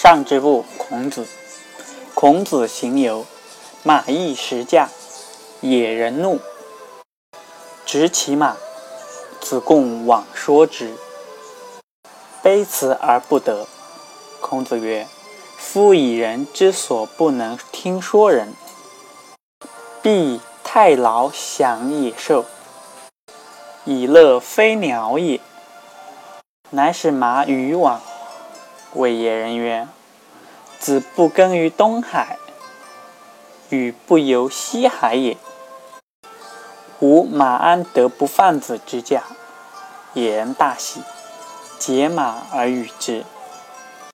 上之部孔子。孔子行游，马邑食驾，野人怒，执其马。子贡往说之，卑辞而不得。孔子曰：“夫以人之所不能听说人，必太劳享野兽，以乐飞鸟也。”乃使马与往。谓野人曰：“子不耕于东海，与不游西海也。吾马安得不犯子之驾？”野人大喜，解马而与之。